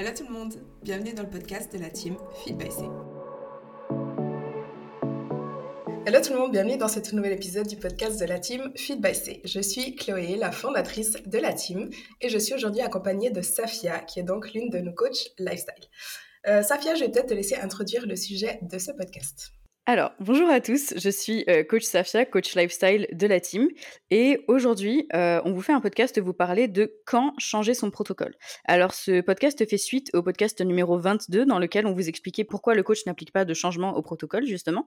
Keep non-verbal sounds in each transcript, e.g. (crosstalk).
Hello tout le monde, bienvenue dans le podcast de la team Feed by C. Hello tout le monde, bienvenue dans ce tout nouvel épisode du podcast de la team Feed by C. Je suis Chloé, la fondatrice de la team, et je suis aujourd'hui accompagnée de Safia, qui est donc l'une de nos coachs lifestyle. Euh, Safia, je vais peut-être te laisser introduire le sujet de ce podcast. Alors, bonjour à tous, je suis euh, coach Safia, coach lifestyle de la team. Et aujourd'hui, euh, on vous fait un podcast vous parler de quand changer son protocole. Alors, ce podcast fait suite au podcast numéro 22 dans lequel on vous expliquait pourquoi le coach n'applique pas de changement au protocole, justement,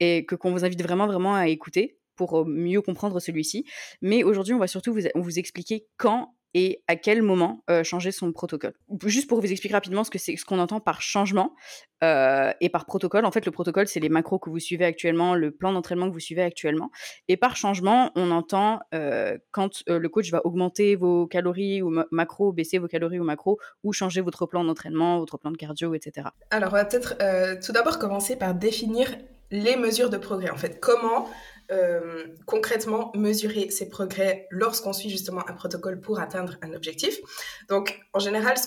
et que qu'on vous invite vraiment, vraiment à écouter pour euh, mieux comprendre celui-ci. Mais aujourd'hui, on va surtout vous, vous expliquer quand et à quel moment changer son protocole. Juste pour vous expliquer rapidement ce ce qu'on entend par changement euh, et par protocole. En fait, le protocole, c'est les macros que vous suivez actuellement, le plan d'entraînement que vous suivez actuellement. Et par changement, on entend euh, quand le coach va augmenter vos calories ou macros, baisser vos calories ou macros, ou changer votre plan d'entraînement, votre plan de cardio, etc. Alors, on va peut-être tout d'abord commencer par définir les mesures de progrès. En fait, comment euh, concrètement mesurer ses progrès lorsqu'on suit justement un protocole pour atteindre un objectif. Donc, en général, ce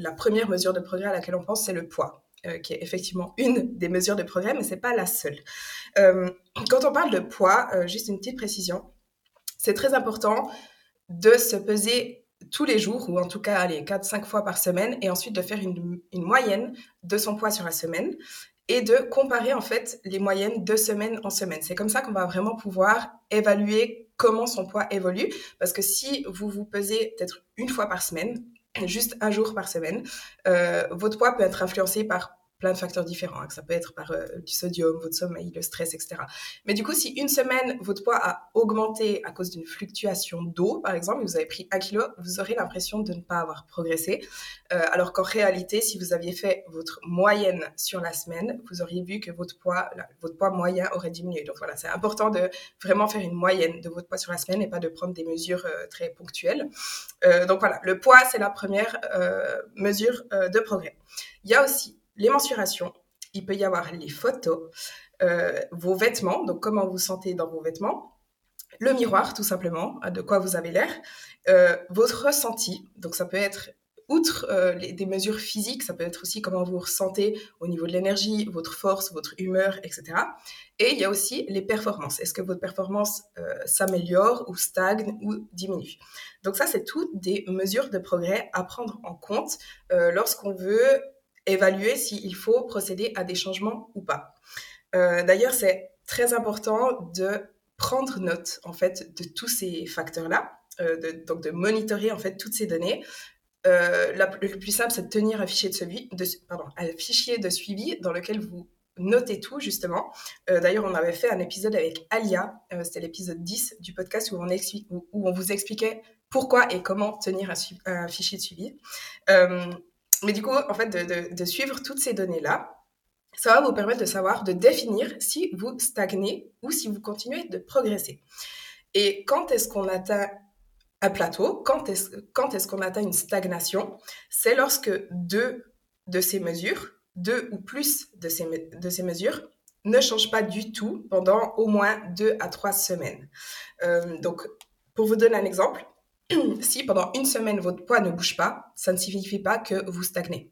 la première mesure de progrès à laquelle on pense, c'est le poids. Euh, qui est effectivement une des mesures de progrès, mais c'est pas la seule. Euh, quand on parle de poids, juste une petite précision, c'est très important de se peser tous les jours, ou en tout cas les 4-5 fois par semaine, et ensuite de faire une, moyenne de son poids sur la semaine et de comparer en fait les moyennes de semaine en semaine. C'est comme ça qu'on va vraiment pouvoir évaluer comment son poids évolue. Parce que si vous vous pesez peut-être une fois par semaine, juste un jour par semaine, euh, votre poids peut être influencé par plein de facteurs différents. Hein, ça peut être par euh, du sodium, votre sommeil, le stress, etc. Mais du coup, si une semaine, votre poids a augmenté à cause d'une fluctuation d'eau, par exemple, et vous avez pris un kilo, vous aurez l'impression de ne pas avoir progressé. Euh, alors qu'en réalité, si vous aviez fait votre moyenne sur la semaine, vous auriez vu que votre poids, votre poids moyen aurait diminué. Donc voilà, c'est important de vraiment faire une moyenne de votre poids sur la semaine et pas de prendre des mesures euh, très ponctuelles. donc voilà, le poids, c'est la première mesure de progrès. Il y a aussi les mensurations, il peut y avoir les photos, euh, vos vêtements, donc comment vous sentez dans vos vêtements, le miroir tout simplement, de quoi vous avez l'air, euh, votre ressenti, donc ça peut être outre euh, les, des mesures physiques, ça peut être aussi comment vous ressentez au niveau de l'énergie, votre force, votre humeur, etc. Et il y a aussi les performances. Est-ce que votre performance s'améliore ou stagne ou diminue? Donc ça, c'est toutes des mesures de progrès à prendre en compte lorsqu'on veut évaluer s'il faut procéder à des changements ou pas. Euh, d'ailleurs, c'est très important de prendre note en fait de tous ces facteurs-là, euh, donc de monitorer en fait toutes ces données. Euh, le plus simple, c'est de tenir un fichier de, suivi, un fichier de suivi dans lequel vous notez tout, justement. D'ailleurs, on avait fait un épisode avec Alia, c'était l'épisode 10 du podcast où on, vous expliquait pourquoi et comment tenir un fichier de suivi. Mais du coup, en fait, de, suivre toutes ces données-là, ça va vous permettre de savoir, de définir si vous stagnez ou si vous continuez de progresser. Et quand est-ce qu'on atteint un plateau, quand est-ce, qu'on atteint une stagnation C'est lorsque deux de ces mesures, deux ou plus de ces, de ces mesures, ne changent pas du tout pendant au moins deux à trois semaines. Euh, donc, pour vous donner un exemple, (clears throat) si pendant une semaine votre poids ne bouge pas, ça ne signifie pas que vous stagnez.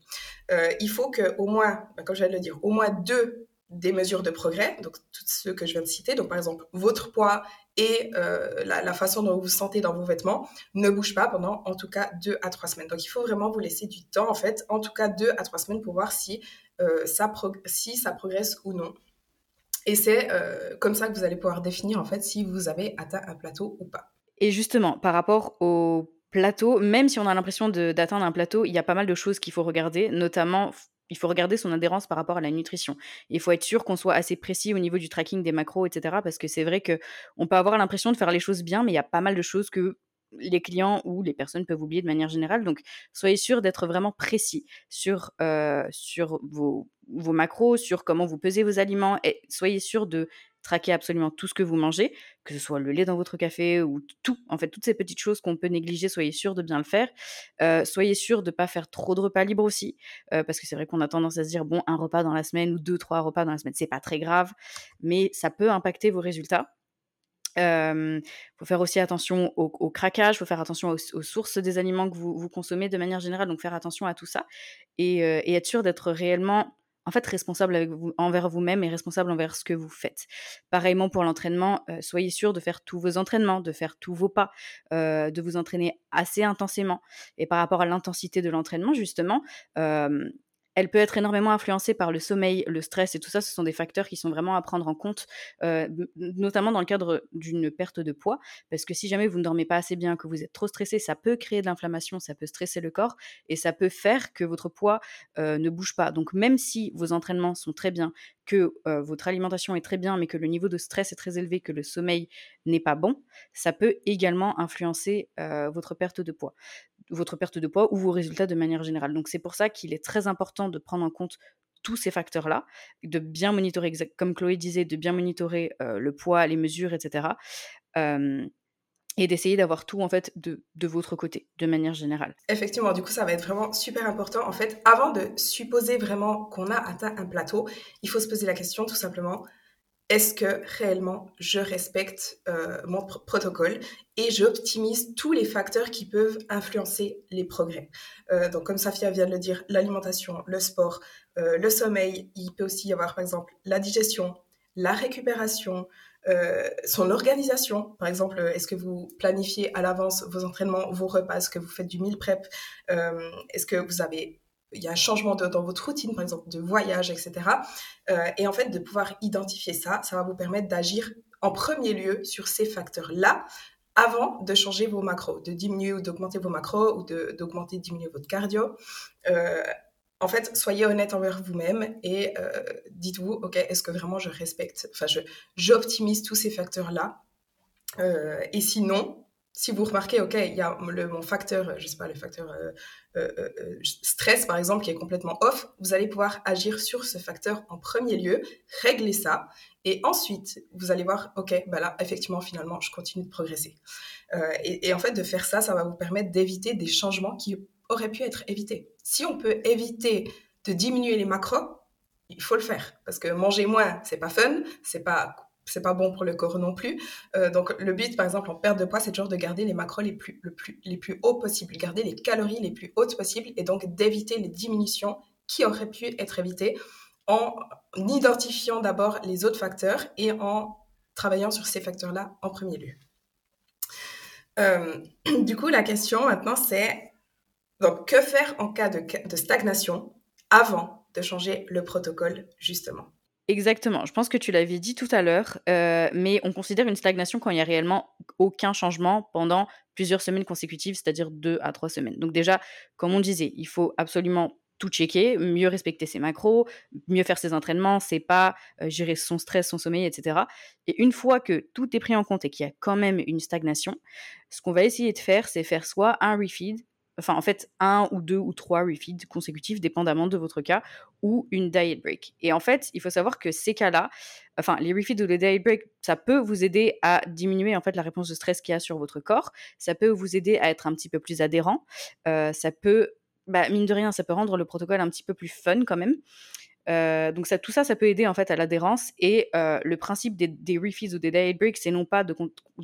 Euh, il faut que au moins, bah, comme je viens de le dire, au moins deux des mesures de progrès, donc toutes ceux que je viens de citer, donc par exemple votre poids et euh, la, façon dont vous vous sentez dans vos vêtements, ne bougent pas pendant en tout cas deux à trois semaines. Donc il faut vraiment vous laisser du temps en fait, en tout cas deux à trois semaines pour voir si, euh, ça, si ça progresse ou non. Et c'est comme ça que vous allez pouvoir définir en fait si vous avez atteint un plateau ou pas. Et justement, par rapport au plateau, même si on a l'impression d'atteindre un plateau, il y a pas mal de choses qu'il faut regarder, notamment il faut regarder son adhérence par rapport à la nutrition. Il faut être sûr qu'on soit assez précis au niveau du tracking des macros, etc. Parce que c'est vrai que on peut avoir l'impression de faire les choses bien, mais il y a pas mal de choses que les clients ou les personnes peuvent oublier de manière générale. Donc, soyez sûr d'être vraiment précis sur, euh, vos macros, sur comment vous pesez vos aliments, et soyez sûr de traquer absolument tout ce que vous mangez, que ce soit le lait dans votre café ou tout, en fait, toutes ces petites choses qu'on peut négliger, soyez sûr de bien le faire. Soyez sûr de ne pas faire trop de repas libres aussi, parce que c'est vrai qu'on a tendance à se dire, bon, un repas dans la semaine ou deux, trois repas dans la semaine, c'est pas très grave, mais ça peut impacter vos résultats. Il faut faire aussi attention au, craquage, il faut faire attention aux, sources des aliments que vous, consommez de manière générale, donc faire attention à tout ça et être sûr d'être réellement en fait responsable envers vous-même et responsable envers ce que vous faites. Pareillement pour l'entraînement, euh, soyez sûr de faire tous vos entraînements, de faire tous vos pas, euh, de vous entraîner assez intensément. Et par rapport à l'intensité de l'entraînement, justement, euh, elle peut être énormément influencée par le sommeil, le stress et tout ça. Ce sont des facteurs qui sont vraiment à prendre en compte, euh, notamment dans le cadre d'une perte de poids. Parce que si jamais vous ne dormez pas assez bien, que vous êtes trop stressé, ça peut créer de l'inflammation, ça peut stresser le corps et ça peut faire que votre poids euh, ne bouge pas. Donc même si vos entraînements sont très bien, que euh, votre alimentation est très bien, mais que le niveau de stress est très élevé, que le sommeil n'est pas bon, ça peut également influencer votre perte de poids votre perte de poids ou vos résultats de manière générale. Donc c'est pour ça qu'il est très important de prendre en compte tous ces facteurs-là, de bien monitorer, comme Chloé disait, de bien monitorer euh, le poids, les mesures, etc. et d'essayer d'avoir tout en fait de, de, votre côté, de manière générale. Effectivement, du coup, ça va être vraiment super important. En fait, avant de supposer vraiment qu'on a atteint un plateau, il faut se poser la question tout simplement est-ce que réellement je respecte euh, mon protocole et j'optimise tous les facteurs qui peuvent influencer les progrès? Euh, donc comme Safia vient de le dire, l'alimentation, le sport, euh, le sommeil, il peut aussi y avoir par exemple la digestion, la récupération, son organisation. Par exemple, est-ce que vous planifiez à l'avance vos entraînements, vos repas, est-ce que vous faites du meal prep, est-ce que vous avez il y a un changement dans votre routine, par exemple, de voyage, etc. Euh, et en fait, de pouvoir identifier ça, ça va vous permettre d'agir en premier lieu sur ces facteurs-là avant de changer vos macros, de diminuer ou d'augmenter vos macros ou d'augmenter, diminuer votre cardio. Euh, en fait, soyez honnête envers vous-même et euh, dites-vous, OK, est-ce que vraiment je respecte, enfin, j'optimise tous ces facteurs-là Et sinon, si vous remarquez, OK, il y a le, mon facteur, je sais pas, le facteur euh, euh, euh, stress, par exemple, qui est complètement off, vous allez pouvoir agir sur ce facteur en premier lieu, régler ça, et ensuite, vous allez voir, OK, bah là, effectivement, finalement, je continue de progresser. Et, et, en fait, de faire ça, ça va vous permettre d'éviter des changements qui auraient pu être évités. Si on peut éviter de diminuer les macros, il faut le faire, parce que manger moins, c'est pas fun, c'est pas c'est pas bon pour le corps non plus. Euh, donc le but, par exemple, en perte de poids, c'est toujours de garder les macros les plus, hauts possibles, garder les calories les plus hautes possibles et donc d'éviter les diminutions qui auraient pu être évitées en identifiant d'abord les autres facteurs et en travaillant sur ces facteurs-là en premier lieu. Euh, (clears throat) du coup, la question maintenant, c'est donc que faire en cas de stagnation avant de changer le protocole, justement? Exactement. Je pense que tu l'avais dit tout à l'heure, euh, mais on considère une stagnation quand il n'y a réellement aucun changement pendant plusieurs semaines consécutives, c'est-à-dire deux à trois semaines. Donc déjà, comme on disait, il faut absolument tout checker, mieux respecter ses macros, mieux faire ses entraînements, ses pas, euh, gérer son stress, son sommeil, etc. Et une fois que tout est pris en compte et qu'il y a quand même une stagnation, ce qu'on va essayer de faire, c'est faire soit un refeed, enfin en fait un ou deux ou trois refeeds consécutifs, dépendamment de votre cas, ou une diet break. Et en fait, il faut savoir que ces cas-là, enfin les refeeds ou les diet break, ça peut vous aider à diminuer en fait la réponse de stress qu'il y a sur votre corps. Ça peut vous aider à être un petit peu plus adhérent. Euh, ça peut, bah, mine de rien, ça peut rendre le protocole un petit peu plus fun quand même. Euh, donc ça, tout ça, ça peut aider en fait à l'adhérence. Et euh, le principe des, des ou des diet breaks, c'est non pas de,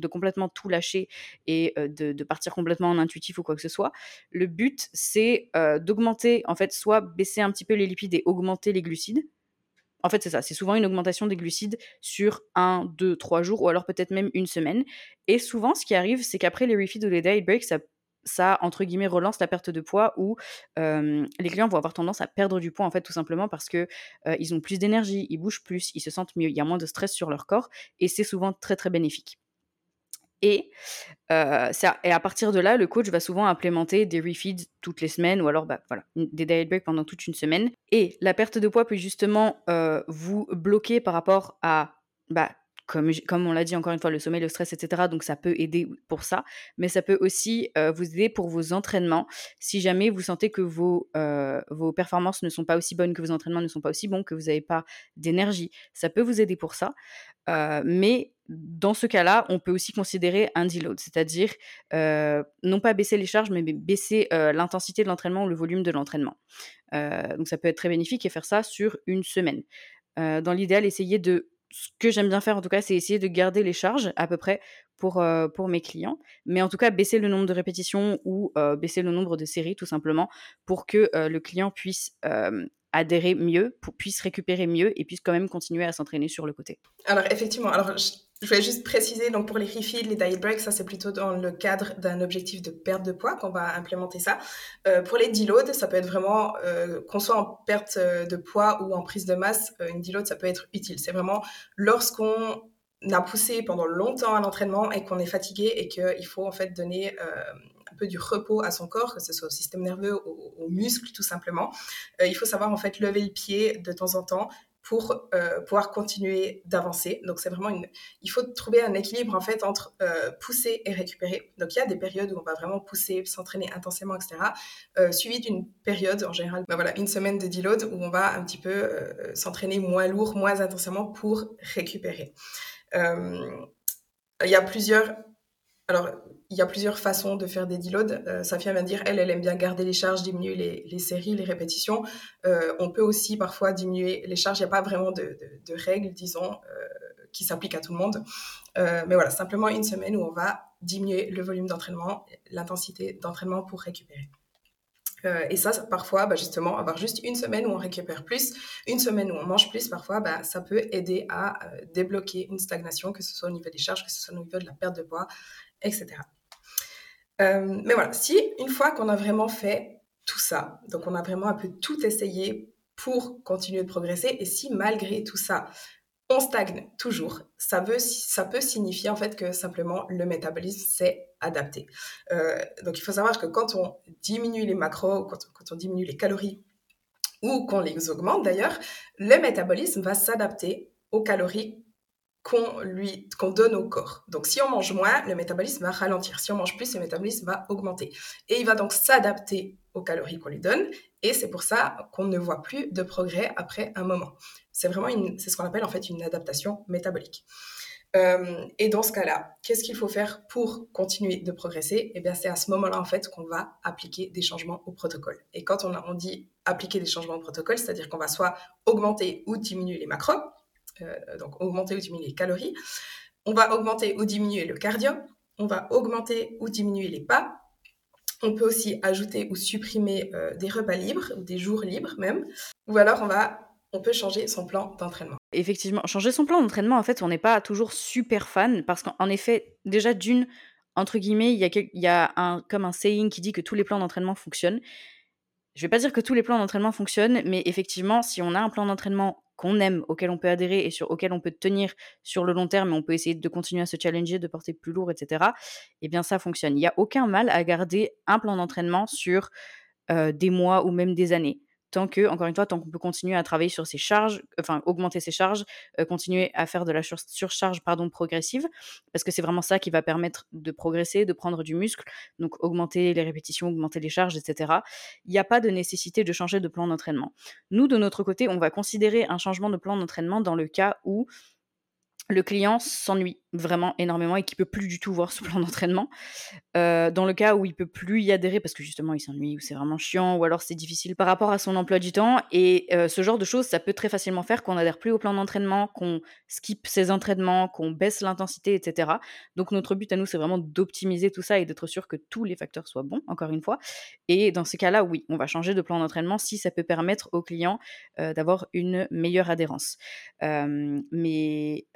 complètement tout lâcher et euh, de, partir complètement en intuitif ou quoi que ce soit. Le but, c'est d'augmenter, en fait, soit baisser un petit peu les lipides et augmenter les glucides. En fait, c'est ça. C'est souvent une augmentation des glucides sur un, deux, trois jours ou alors peut-être même une semaine. Et souvent, ce qui arrive, c'est qu'après les refeeds ou les diet breaks, ça ça, entre guillemets, relance la perte de poids où les clients vont avoir tendance à perdre du poids, en fait, tout simplement parce que ils ont plus d'énergie, ils bougent plus, ils se sentent mieux, il y a moins de stress sur leur corps et c'est souvent très, très bénéfique. Et à partir de là, le coach va souvent implémenter des refeeds toutes les semaines ou alors bah, voilà, des diet breaks pendant toute une semaine. Et la perte de poids peut justement vous bloquer par rapport à bah, comme, on l'a dit encore une fois, le sommeil, le stress, etc. Donc ça peut aider pour ça, mais ça peut aussi euh, vous aider pour vos entraînements. Si jamais vous sentez que vos, euh, vos performances ne sont pas aussi bonnes, que vos entraînements ne sont pas aussi bons, que vous n'avez pas d'énergie, ça peut vous aider pour ça. Euh, mais dans ce cas-là, on peut aussi considérer un deload, c'est-à-dire non pas baisser les charges, mais baisser l'intensité de l'entraînement ou le volume de l'entraînement. donc ça peut être très bénéfique et faire ça sur une semaine. dans l'idéal, essayez de ce que j'aime bien faire en tout cas, c'est essayer de garder les charges à peu près pour, pour mes clients, mais en tout cas baisser le nombre de répétitions ou baisser le nombre de séries tout simplement pour que le client puisse adhérer mieux, pour, puisse récupérer mieux et puisse quand même continuer à s'entraîner sur le côté. Alors effectivement, alors vais juste préciser, donc pour les refills, les diet breaks, ça c'est plutôt dans le cadre d'un objectif de perte de poids qu'on va implémenter ça. pour les deloads, ça peut être vraiment, qu'on soit en perte de poids ou en prise de masse, une deload ça peut être utile. C'est vraiment lorsqu'on a poussé pendant longtemps à l'entraînement et qu'on est fatigué et qu'il faut en fait donner euh, un peu du repos à son corps, que ce soit au système nerveux, aux, muscles tout simplement, euh, il faut savoir en fait lever le pied de temps en temps pour euh, pouvoir continuer d'avancer. Donc c'est vraiment une, il faut trouver un équilibre en fait entre pousser et récupérer. Donc il y a des périodes où on va vraiment pousser, s'entraîner intensément, etc. suivi d'une période en général, ben voilà, une semaine de deload où on va un petit peu s'entraîner moins lourd, moins intensément pour récupérer. Euh, il y a plusieurs. Alors, il y a plusieurs façons de faire des deloads. Euh, Safia vient de dire, elle, elle aime bien garder les charges, diminuer les, séries, les répétitions. Euh, on peut aussi parfois diminuer les charges. Il n'y a pas vraiment de, règles, disons, qui s'appliquent à tout le monde. mais voilà, simplement une semaine où on va diminuer le volume d'entraînement, l'intensité d'entraînement pour récupérer. Euh, et ça, parfois, bah, justement, avoir juste une semaine où on récupère plus, une semaine où on mange plus, parfois, bah, ça peut aider à euh, débloquer une stagnation, que ce soit au niveau des charges, que ce soit au niveau de la perte de poids, etc. Euh, mais voilà, si une fois qu'on a vraiment fait tout ça, donc on a vraiment un peu tout essayé pour continuer de progresser, et si malgré tout ça, on stagne toujours. Ça, peut signifier en fait que simplement le métabolisme s'est adapté. Euh, donc il faut savoir que quand on diminue les macros, quand on diminue les calories ou qu'on les augmente d'ailleurs, le métabolisme va s'adapter aux calories qu'on lui qu'on donne au corps. Donc si on mange moins, le métabolisme va ralentir. Si on mange plus, le métabolisme va augmenter. Et il va donc s'adapter aux calories qu'on lui donne. Et c'est pour ça qu'on ne voit plus de progrès après un moment. C'est vraiment c'est ce qu'on appelle en fait une adaptation métabolique. Euh, et dans ce cas-là, qu'est-ce qu'il faut faire pour continuer de progresser? Eh bien, c'est à ce moment-là en fait qu'on va appliquer des changements au protocole. Et quand on, on dit appliquer des changements au protocole, c'est-à-dire qu'on va soit augmenter ou diminuer les macros, donc augmenter ou diminuer les calories. On va augmenter ou diminuer le cardio. On va augmenter ou diminuer les pas. On peut aussi ajouter ou supprimer euh, des repas libres ou des jours libres même. Ou alors on va on peut changer son plan d'entraînement. Effectivement, changer son plan d'entraînement, en fait, on n'est pas toujours super fan parce qu'en effet, déjà d'une, entre guillemets, il y a, un, comme un saying qui dit que tous les plans d'entraînement fonctionnent. Je vais pas dire que tous les plans d'entraînement fonctionnent, mais effectivement, si on a un plan d'entraînement qu'on aime, auquel on peut adhérer et sur auquel on peut tenir sur le long terme, et on peut essayer de continuer à se challenger, de porter plus lourd, etc. Eh bien, ça fonctionne. Il n'y a aucun mal à garder un plan d'entraînement sur euh, des mois ou même des années tant que, encore une fois, tant qu'on peut continuer à travailler sur ses charges, enfin augmenter ses charges, continuer à faire de la surcharge pardon, progressive, parce que c'est vraiment ça qui va permettre de progresser, de prendre du muscle, donc augmenter les répétitions, augmenter les charges, etc. Il n'y a pas de nécessité de changer de plan d'entraînement. Nous, de notre côté, on va considérer un changement de plan d'entraînement dans le cas où le client s'ennuie vraiment énormément et qui peut plus du tout voir ce (laughs) plan d'entraînement. Euh, dans le cas où il peut plus y adhérer parce que justement il s'ennuie ou c'est vraiment chiant ou alors c'est difficile par rapport à son emploi du temps et euh, ce genre de choses ça peut très facilement faire qu'on adhère plus au plan d'entraînement, qu'on skip ses entraînements, qu'on baisse l'intensité, etc. Donc notre but à nous c'est vraiment d'optimiser tout ça et d'être sûr que tous les facteurs soient bons encore une fois. Et dans ces cas-là oui on va changer de plan d'entraînement si ça peut permettre au client euh, d'avoir une meilleure adhérence. mais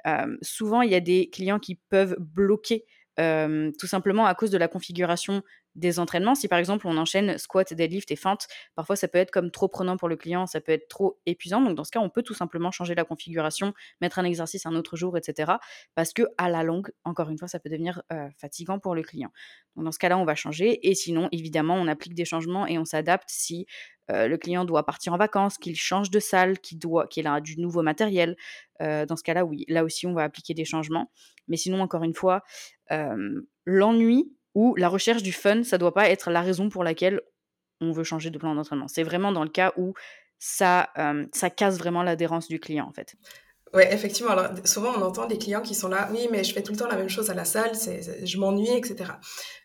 souvent il y a des clients qui peuvent bloquer tout simplement à cause de la configuration des entraînements. Si par exemple on enchaîne squat, deadlift et feinte, parfois ça peut être comme trop prenant pour le client, ça peut être trop épuisant. Donc dans ce cas, on peut tout simplement changer la configuration, mettre un exercice un autre jour, etc. Parce que à la longue, encore une fois, ça peut devenir fatigant pour le client. Donc dans ce cas-là, on va changer. Et sinon, évidemment, on applique des changements et on s'adapte si le client doit partir en vacances, qu'il change de salle, qu'il a du nouveau matériel. dans ce cas-là, oui, là aussi, on va appliquer des changements. Mais sinon, encore une fois, l'ennui ou la recherche du fun, ça doit pas être la raison pour laquelle on veut changer de plan d'entraînement. C'est vraiment dans le cas où ça, ça casse vraiment l'adhérence du client, en fait. Ouais, effectivement. Alors, souvent, on entend des clients qui sont là, oui, mais je fais tout le temps la même chose à la salle, je m'ennuie, etc.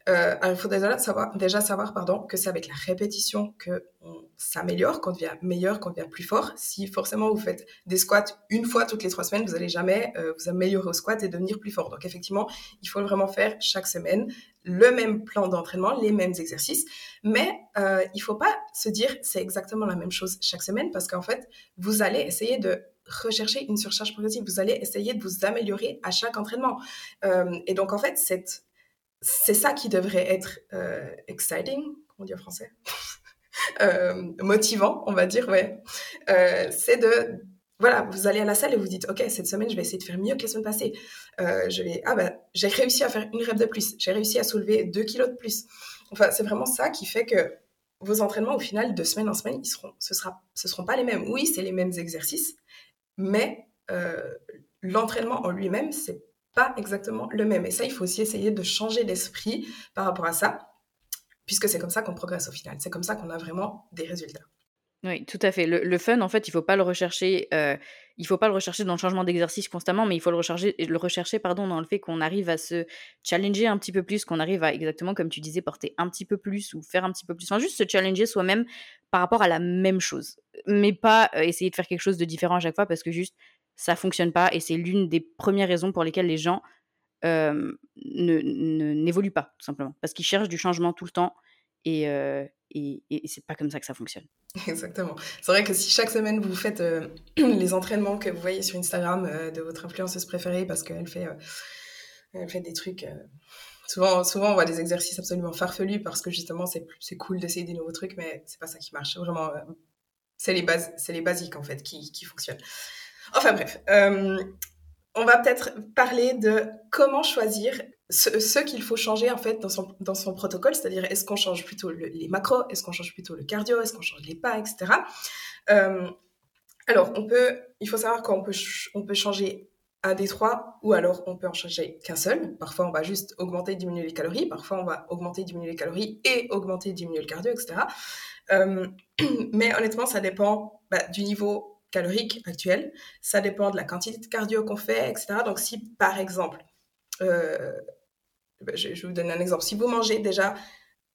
Euh, alors, il faut déjà savoir, déjà savoir pardon, que c'est avec la répétition qu'on s'améliore, qu'on devient meilleur, qu'on devient plus fort. Si forcément vous faites des squats une fois toutes les trois semaines, vous n'allez jamais euh, vous améliorer au squat et devenir plus fort. Donc, effectivement, il faut vraiment faire chaque semaine le même plan d'entraînement, les mêmes exercices. Mais euh, il ne faut pas se dire c'est exactement la même chose chaque semaine parce qu'en fait, vous allez essayer de rechercher une surcharge progressive. Vous allez essayer de vous améliorer à chaque entraînement. Euh, et donc, en fait, c'est ça qui devrait être euh, exciting, comment dire en français? (laughs) Motivant, on va dire, ouais. c'est de voilà, vous allez à la salle et vous dites, OK, cette semaine, je vais essayer de faire mieux que la semaine passée. je vais, ah ben, j'ai réussi à faire une rep de plus. J'ai réussi à soulever deux kilos de plus. Enfin, c'est vraiment ça qui fait que vos entraînements, au final, de semaine en semaine, ils seront, ce sera, ce seront pas les mêmes. Oui, c'est les mêmes exercices, mais euh, l'entraînement en lui-même, c'est pas exactement le même. Et ça, il faut aussi essayer de changer l'esprit par rapport à ça, puisque c'est comme ça qu'on progresse au final. C'est comme ça qu'on a vraiment des résultats. Oui, tout à fait. Le, fun, en fait, il faut pas le rechercher. Euh, il faut pas le rechercher dans le changement d'exercice constamment, mais il faut le rechercher, le rechercher, pardon, dans le fait qu'on arrive à se challenger un petit peu plus, qu'on arrive à exactement comme tu disais porter un petit peu plus ou faire un petit peu plus. Enfin, juste se challenger soi-même par rapport à la même chose, mais pas euh, essayer de faire quelque chose de différent à chaque fois parce que juste ça fonctionne pas et c'est l'une des premières raisons pour lesquelles les gens euh, ne n'évoluent pas tout simplement parce qu'ils cherchent du changement tout le temps et, et, et c'est pas comme ça que ça fonctionne. (laughs) Exactement. C'est vrai que si chaque semaine vous faites euh, (clears throat) les entraînements que vous voyez sur Instagram euh, de votre influenceuse préférée parce qu'elle fait, euh, fait des trucs. souvent, souvent, on voit des exercices absolument farfelus parce que justement, c'est, cool d'essayer des nouveaux trucs, mais c'est pas ça qui marche. Vraiment, c'est les bases, les basiques en fait qui, qui fonctionnent. Enfin bref, on va peut-être parler de comment choisir ce, qu'il faut changer en fait dans son, dans son protocole, c'est-à-dire est-ce qu'on change plutôt les macros, est-ce qu'on change plutôt le cardio, est-ce qu'on change les pas, etc. Euh, alors, on peut, il faut savoir qu'on peut, on peut changer un des trois, ou alors on peut en changer qu'un seul. Parfois, on va juste augmenter, diminuer les calories. Parfois, on va augmenter, diminuer les calories et augmenter, diminuer le cardio, etc. Euh, (clears throat) mais honnêtement, ça dépend bah, du niveau calorique actuel. Ça dépend de la quantité de cardio qu'on fait, etc. Donc, si par exemple, euh, je, je, vous donne un exemple. Si vous mangez déjà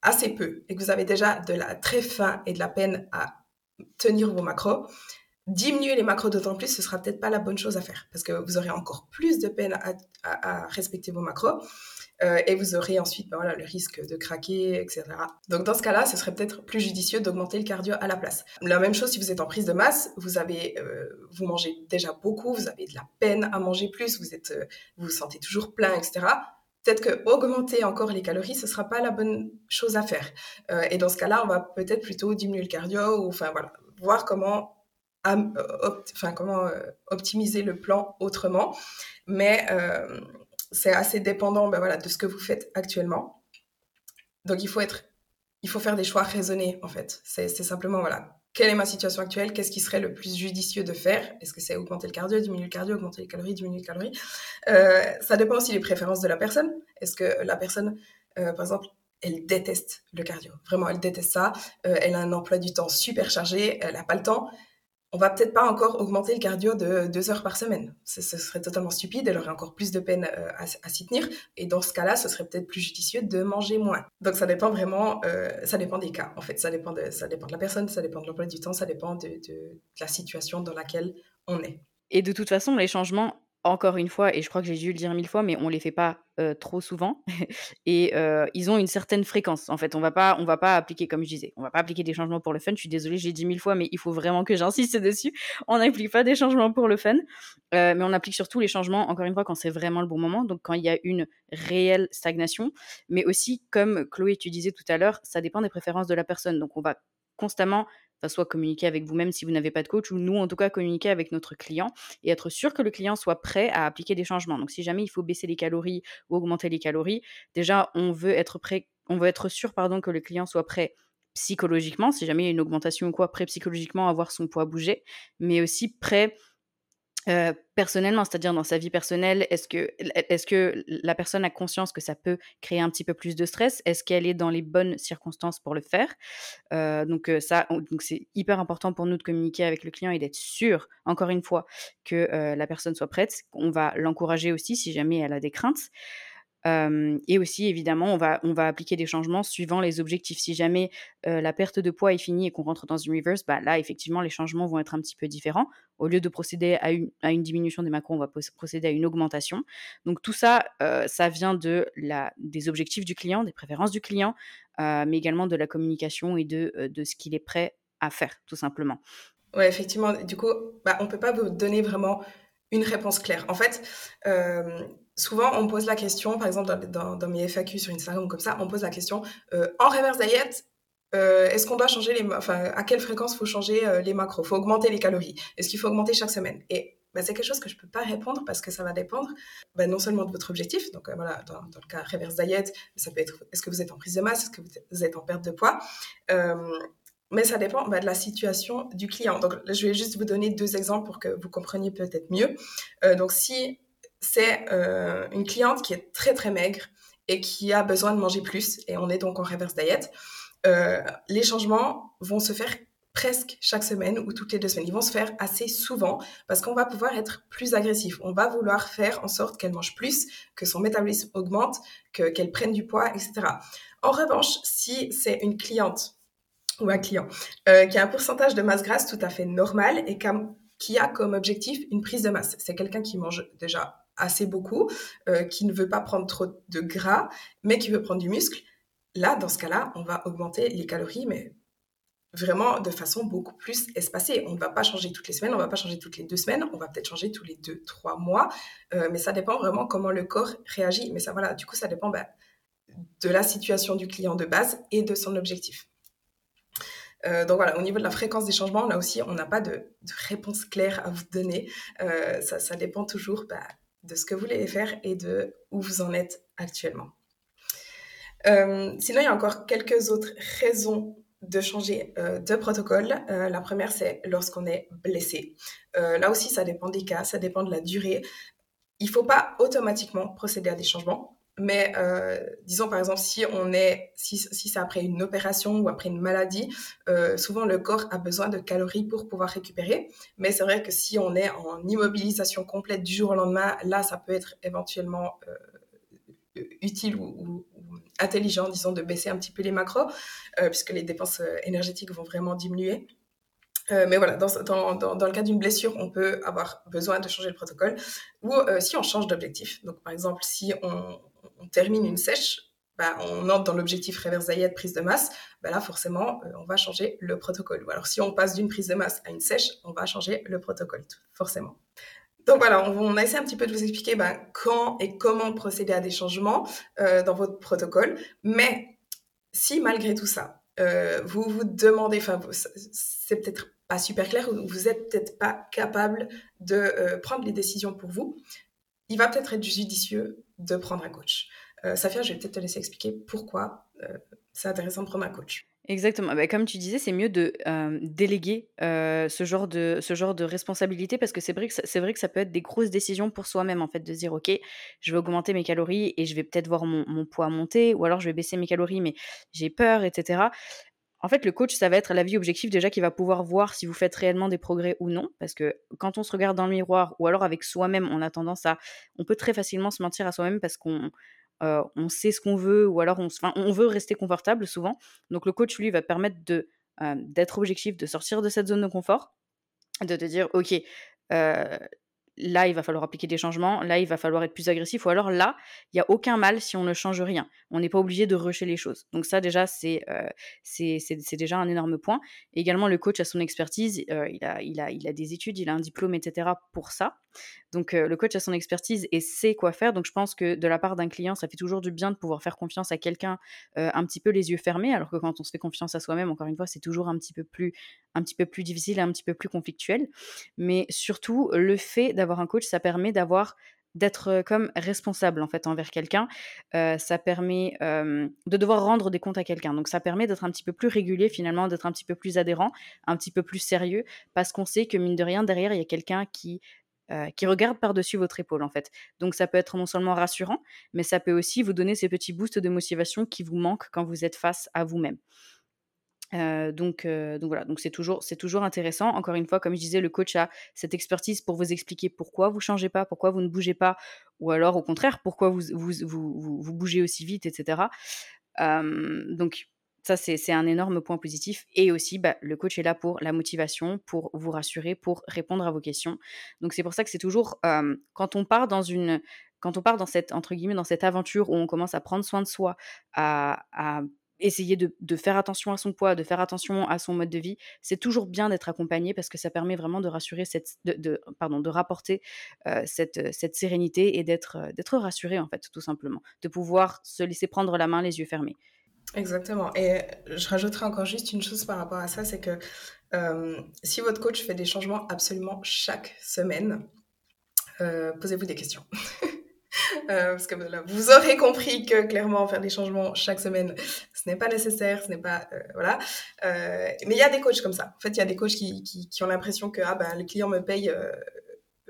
assez peu et que vous avez déjà de la très faim et de la peine à tenir vos macros, diminuer les macros d'autant plus, ce sera peut-être pas la bonne chose à faire parce que vous aurez encore plus de peine à, respecter vos macros. Euh, et vous aurez ensuite ben le risque de craquer, etc. Donc dans ce cas-là, ce serait peut-être plus judicieux d'augmenter le cardio à la place. La même chose si vous êtes en prise de masse, vous avez, euh, vous mangez déjà beaucoup, vous avez de la peine à manger plus, vous êtes, euh, vous vous sentez toujours plein, etc peut-être que augmenter encore les calories, ce sera pas la bonne chose à faire. Euh, et dans ce cas-là, on va peut-être plutôt diminuer le cardio ou enfin voilà, voir comment, comment euh, optimiser le plan autrement. Mais euh, c'est assez dépendant ben voilà, de ce que vous faites actuellement. Donc il faut être, il faut faire des choix raisonnés en fait. C'est simplement voilà, quelle est ma situation actuelle, qu'est-ce qui serait le plus judicieux de faire? Est-ce que c'est augmenter le cardio, diminuer le cardio, augmenter les calories, diminuer les calories? Euh, Ça dépend aussi des préférences de la personne. Est-ce que la personne, euh, par exemple, elle déteste le cardio, vraiment, elle déteste ça, euh, elle a un emploi du temps super chargé, elle n'a pas le temps, on va peut-être pas encore augmenter le cardio de deux heures par semaine. Ce, serait totalement stupide, elle aurait encore plus de peine euh, à, s'y tenir. Et dans ce cas-là, ce serait peut-être plus judicieux de manger moins. Donc ça dépend vraiment, euh, ça dépend des cas. En fait, ça dépend de, ça dépend de la personne, ça dépend de l'emploi du temps, ça dépend de, de la situation dans laquelle on est. Et de toute façon, les changements encore une fois, et je crois que j'ai dû le dire mille fois, mais on les fait pas trop souvent. (laughs) et ils ont une certaine fréquence. En fait, on va pas, on va pas appliquer, comme je disais, on va pas appliquer des changements pour le fun. Je suis désolée, j'ai dit mille fois, mais il faut vraiment que j'insiste (laughs) dessus. On n'applique pas des changements pour le fun, mais on applique surtout les changements, encore une fois, quand c'est vraiment le bon moment. Donc, quand il y a une réelle stagnation, mais aussi, comme Chloé, tu disais tout à l'heure, ça dépend des préférences de la personne. Donc, on va constamment soit communiquer avec vous-même si vous n'avez pas de coach, ou nous, en tout cas, communiquer avec notre client et être sûr que le client soit prêt à appliquer des changements. Donc, si jamais il faut baisser les calories ou augmenter les calories, déjà, on veut être prêt, on veut être sûr, que le client soit prêt psychologiquement, si jamais il y a une augmentation ou quoi, prêt psychologiquement à voir son poids bouger, mais aussi prêt personnellement, c'est-à-dire dans sa vie personnelle, est-ce que, est que la personne a conscience que ça peut créer un petit peu plus de stress? Est-ce qu'elle est dans les bonnes circonstances pour le faire? Donc ça, donc c'est hyper important pour nous de communiquer avec le client et d'être sûr, encore une fois, que la personne soit prête. On va l'encourager aussi si jamais elle a des craintes et aussi, évidemment, on va, on va appliquer des changements suivant les objectifs. Si jamais la perte de poids est finie et qu'on rentre dans une reverse, bah, là, effectivement, les changements vont être un petit peu différents. Au lieu de procéder à une, à une diminution des macros, on va procéder à une augmentation. Donc tout ça, ça vient de la, des objectifs du client, des préférences du client, mais également de la communication et de, de ce qu'il est prêt à faire, tout simplement. Oui, effectivement. Du coup, bah, on ne peut pas vous donner vraiment une réponse claire. En fait, souvent, on pose la question, par exemple, dans, mes FAQ sur Instagram comme ça, on pose la question euh, en reverse diet, euh, est-ce qu'on doit changer les, enfin, à quelle fréquence faut changer euh, les macros, faut augmenter les calories, est-ce qu'il faut augmenter chaque semaine? Et bah, c'est quelque chose que je peux pas répondre parce que ça va dépendre bah, non seulement de votre objectif, donc voilà, dans, le cas reverse diet, ça peut être est-ce que vous êtes en prise de masse, est-ce que vous êtes en perte de poids, mais ça dépend bah, de la situation du client. Donc, je vais juste vous donner deux exemples pour que vous compreniez peut-être mieux. donc, si c'est euh, une cliente qui est très très maigre et qui a besoin de manger plus, et on est donc en reverse diet, euh, les changements vont se faire presque chaque semaine ou toutes les deux semaines. Ils vont se faire assez souvent parce qu'on va pouvoir être plus agressif. On va vouloir faire en sorte qu'elle mange plus, que son métabolisme augmente, qu'elle prenne du poids, etc. En revanche, si c'est une cliente ou un client euh, qui a un pourcentage de masse grasse tout à fait normal et qui a comme objectif une prise de masse, c'est quelqu'un qui mange déjà assez beaucoup, euh, qui ne veut pas prendre trop de gras, mais qui veut prendre du muscle, là, dans ce cas-là, on va augmenter les calories, mais vraiment de façon beaucoup plus espacée. On ne va pas changer toutes les semaines, on ne va pas changer toutes les deux semaines, on va peut-être changer tous les deux, trois mois, euh, mais ça dépend vraiment comment le corps réagit. Mais ça, voilà, du coup, ça dépend bah, de la situation du client de base et de son objectif. Euh, donc voilà, au niveau de la fréquence des changements, là aussi, on n'a pas de, réponse claire à vous donner. ça, ça, dépend toujours bah, de ce que vous voulez faire et de où vous en êtes actuellement. Euh, sinon, il y a encore quelques autres raisons de changer euh, de protocole. Euh, la première, c'est lorsqu'on est blessé. là aussi, ça dépend des cas, ça dépend de la durée. Il ne faut pas automatiquement procéder à des changements. Mais euh, disons par exemple, si on est, si, si c'est après une opération ou après une maladie, euh, souvent le corps a besoin de calories pour pouvoir récupérer. Mais c'est vrai que si on est en immobilisation complète du jour au lendemain, là, ça peut être éventuellement euh, utile ou, intelligent, disons, de baisser un petit peu les macros, puisque les dépenses énergétiques vont vraiment diminuer. mais voilà, dans, dans, dans, dans le cas d'une blessure, on peut avoir besoin de changer le protocole. Ou si on change d'objectif. Donc, par exemple, si on, on termine une sèche, bah, on entre dans l'objectif reverse diet prise de masse, bah là forcément euh, on va changer le protocole. Ou alors si on passe d'une prise de masse à une sèche, on va changer le protocole, forcément. Donc voilà, on, a essayé un petit peu de vous expliquer bah, quand et comment procéder à des changements euh, dans votre protocole. Mais si malgré tout ça, euh, vous vous demandez, enfin c'est peut-être pas super clair, vous n'êtes peut-être pas capable de prendre les décisions pour vous, il va peut-être être judicieux de prendre un coach. Euh, Safia, je vais peut-être te laisser expliquer pourquoi euh, c'est intéressant de prendre un coach. Exactement. Bah, comme tu disais, c'est mieux de euh, déléguer ce, genre de, ce genre de responsabilité parce que c'est vrai, que ça, vrai que ça peut être des grosses décisions pour soi-même, en fait, de se dire, OK, je vais augmenter mes calories et je vais peut-être voir mon, mon, poids monter, ou alors je vais baisser mes calories, mais j'ai peur, etc. En fait, le coach, ça va être la vie objective déjà qui va pouvoir voir si vous faites réellement des progrès ou non. Parce que quand on se regarde dans le miroir ou alors avec soi-même, on a tendance à. On peut très facilement se mentir à soi-même parce qu'on. Euh, sait ce qu'on veut ou alors on, on veut rester confortable souvent. Donc le coach, lui, va permettre de, euh, d'être objectif, de sortir de cette zone de confort, de te dire, OK, euh, là, il va falloir appliquer des changements, là, il va falloir être plus agressif, ou alors là, il n'y a aucun mal si on ne change rien. On n'est pas obligé de rusher les choses. Donc ça, déjà, c'est euh, c'est déjà un énorme point. également, le coach a son expertise, euh, il, a, il, a, il a des études, il a un diplôme, etc. pour ça. Donc euh, le coach a son expertise et sait quoi faire. Donc je pense que de la part d'un client, ça fait toujours du bien de pouvoir faire confiance à quelqu'un un petit peu les yeux fermés, alors que quand on se fait confiance à soi-même, encore une fois, c'est toujours un petit peu plus un petit peu plus difficile et un petit peu plus conflictuel. Mais surtout, le fait d'avoir un coach, ça permet d'avoir d'être comme responsable en fait envers quelqu'un. ça permet de devoir rendre des comptes à quelqu'un. Donc ça permet d'être un petit peu plus régulier finalement, d'être un petit peu plus adhérent, un petit peu plus sérieux, parce qu'on sait que mine de rien derrière il y a quelqu'un qui qui regarde par-dessus votre épaule en fait. Donc ça peut être non seulement rassurant, mais ça peut aussi vous donner ces petits boosts de motivation qui vous manquent quand vous êtes face à vous-même. Donc, donc voilà, donc c'est toujours, c'est toujours intéressant. Encore une fois, comme je disais, le coach a cette expertise pour vous expliquer pourquoi vous changez pas, pourquoi vous ne bougez pas, ou alors au contraire, pourquoi vous, vous, vous, vous bougez aussi vite, etc. donc ça, c'est un énorme point positif. Et aussi, bah, le coach est là pour la motivation, pour vous rassurer, pour répondre à vos questions. Donc c'est pour ça que c'est toujours, quand on part dans une, quand on part dans cette, entre guillemets, dans cette aventure où on commence à prendre soin de soi, à, essayer de, faire attention à son poids, de faire attention à son mode de vie, c'est toujours bien d'être accompagné parce que ça permet vraiment de rassurer cette, de, pardon, de rapporter cette, cette sérénité et d'être, rassuré en fait, tout simplement, de pouvoir se laisser prendre la main, les yeux fermés. Exactement. Et je rajouterai encore juste une chose par rapport à ça, c'est que si votre coach fait des changements absolument chaque semaine, posez-vous des questions. (laughs) Euh, parce que vous aurez compris que clairement faire des changements chaque semaine, ce n'est pas nécessaire, ce n'est pas voilà. mais il y a des coachs comme ça. En fait, il y a des coachs qui, qui, ont l'impression que ah ben le client me paye,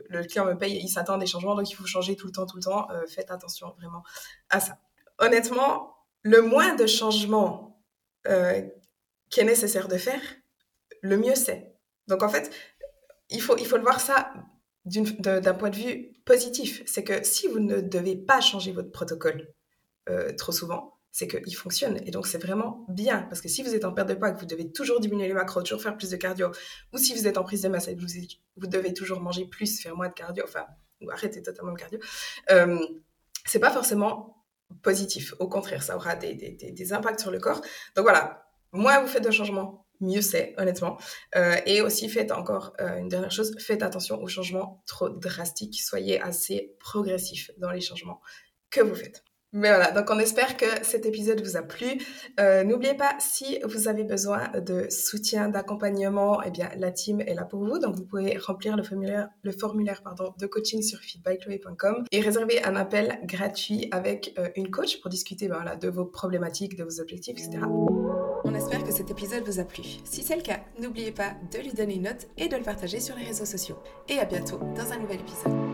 le client me paye, il s'attend à des changements, donc il faut changer tout le temps, tout le temps. faites attention vraiment à ça. Honnêtement, le moins de changements euh, qui est nécessaire de faire, le mieux c'est. Donc en fait, il faut, il faut le voir ça d'un point de vue positif. C'est que si vous ne devez pas changer votre protocole euh, trop souvent, c'est qu'il fonctionne. Et donc c'est vraiment bien. Parce que si vous êtes en perte de poids, que vous devez toujours diminuer les macros, toujours faire plus de cardio, ou si vous êtes en prise de masse et que vous, vous devez toujours manger plus, faire moins de cardio, enfin, ou arrêter totalement le cardio, euh, c'est pas forcément positif. Au contraire, ça aura des, des, impacts sur le corps. Donc voilà, moins vous faites de changements, mieux c'est, honnêtement. Euh, et aussi, faites encore euh, une dernière chose, faites attention aux changements trop drastiques. Soyez assez progressif dans les changements que vous faites. Mais voilà, donc on espère que cet épisode vous a plu. Euh, n'oubliez pas, si vous avez besoin de soutien, d'accompagnement, eh bien la team est là pour vous. Donc vous pouvez remplir le formulaire, de coaching sur feedbackchloé.com et réserver un appel gratuit avec euh, une coach pour discuter ben, de vos problématiques, de vos objectifs, etc. On espère que cet épisode vous a plu. Si c'est le cas, n'oubliez pas de lui donner une note et de le partager sur les réseaux sociaux. Et à bientôt dans un nouvel épisode.